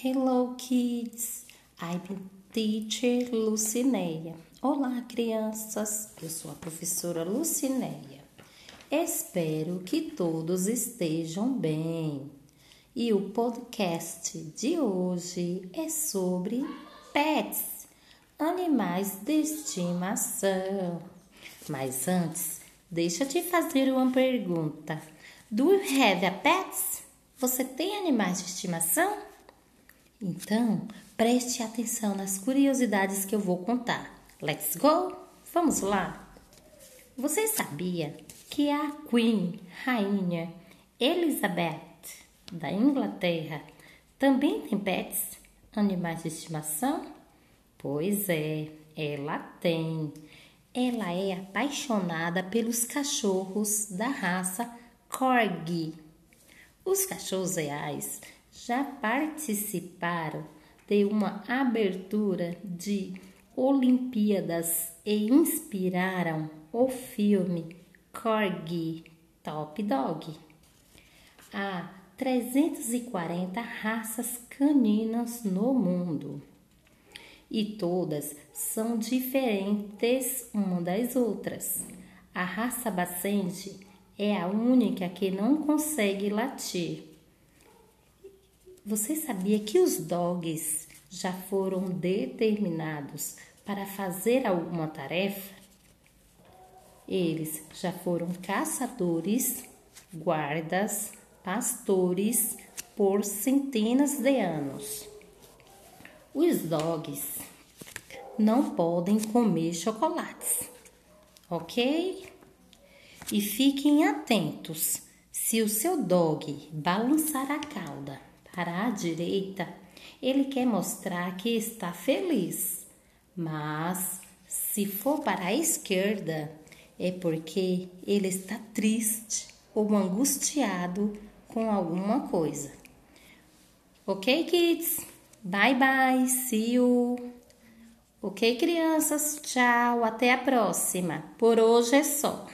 Hello, kids. I'm teacher Lucineia. Olá, crianças. Eu sou a professora Lucineia. Espero que todos estejam bem. E o podcast de hoje é sobre pets, animais de estimação. Mas antes, deixa eu te fazer uma pergunta. Do you have a pets? Você tem animais de estimação? Então, preste atenção nas curiosidades que eu vou contar. Let's go? Vamos lá? Você sabia que a Queen, rainha Elizabeth da Inglaterra, também tem pets, animais de estimação? Pois é, ela tem. Ela é apaixonada pelos cachorros da raça Corgi. Os cachorros reais já participaram de uma abertura de Olimpíadas e inspiraram o filme Corgi Top Dog. Há 340 raças caninas no mundo e todas são diferentes uma das outras. A raça bacente é a única que não consegue latir você sabia que os dogs já foram determinados para fazer alguma tarefa? Eles já foram caçadores, guardas, pastores por centenas de anos. Os dogs não podem comer chocolates, ok? E fiquem atentos se o seu dog balançar a cauda para a direita, ele quer mostrar que está feliz. Mas se for para a esquerda, é porque ele está triste ou angustiado com alguma coisa. Ok, kids? Bye bye, see you. Ok, crianças? Tchau, até a próxima. Por hoje é só.